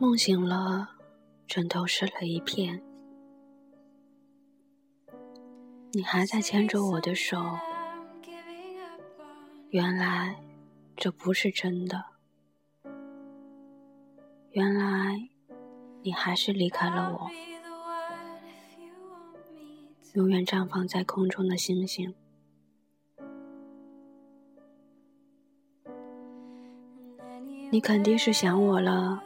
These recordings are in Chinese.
梦醒了，枕头湿了一片。你还在牵着我的手，原来这不是真的。原来你还是离开了我。永远绽放在空中的星星，你肯定是想我了，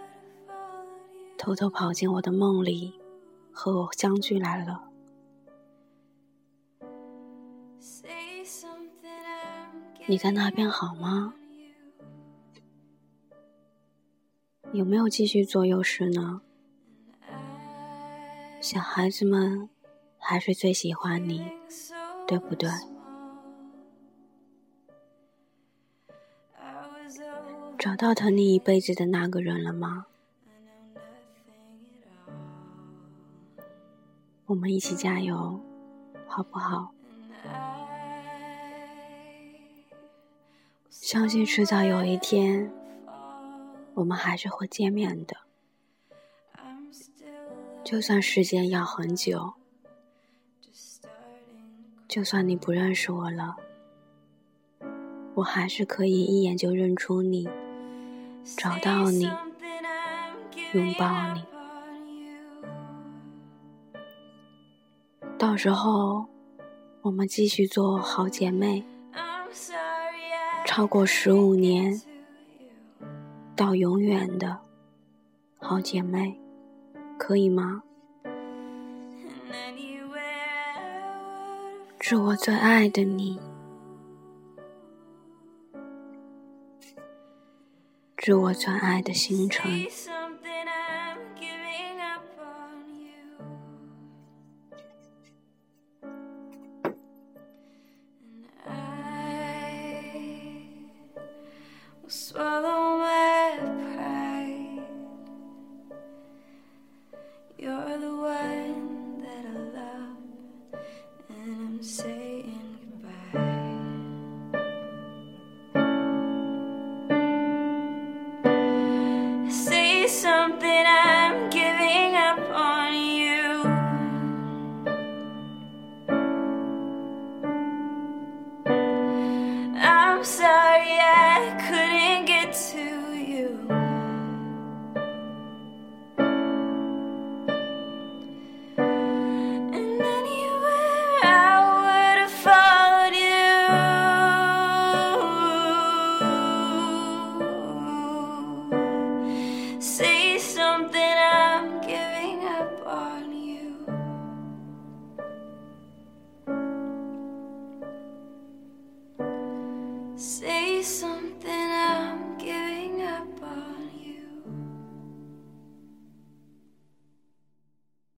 偷偷跑进我的梦里，和我相聚来了。你在那边好吗？有没有继续做幼师呢？小孩子们。还是最喜欢你，对不对？找到疼你一辈子的那个人了吗？我们一起加油，好不好？相信迟早有一天，我们还是会见面的，就算时间要很久。就算你不认识我了，我还是可以一眼就认出你，找到你，拥抱你。到时候，我们继续做好姐妹，超过十五年到永远的好姐妹，可以吗？是我最爱的你，致我最爱的星辰。swallow my pride. You're the one that I love, and I'm safe. Say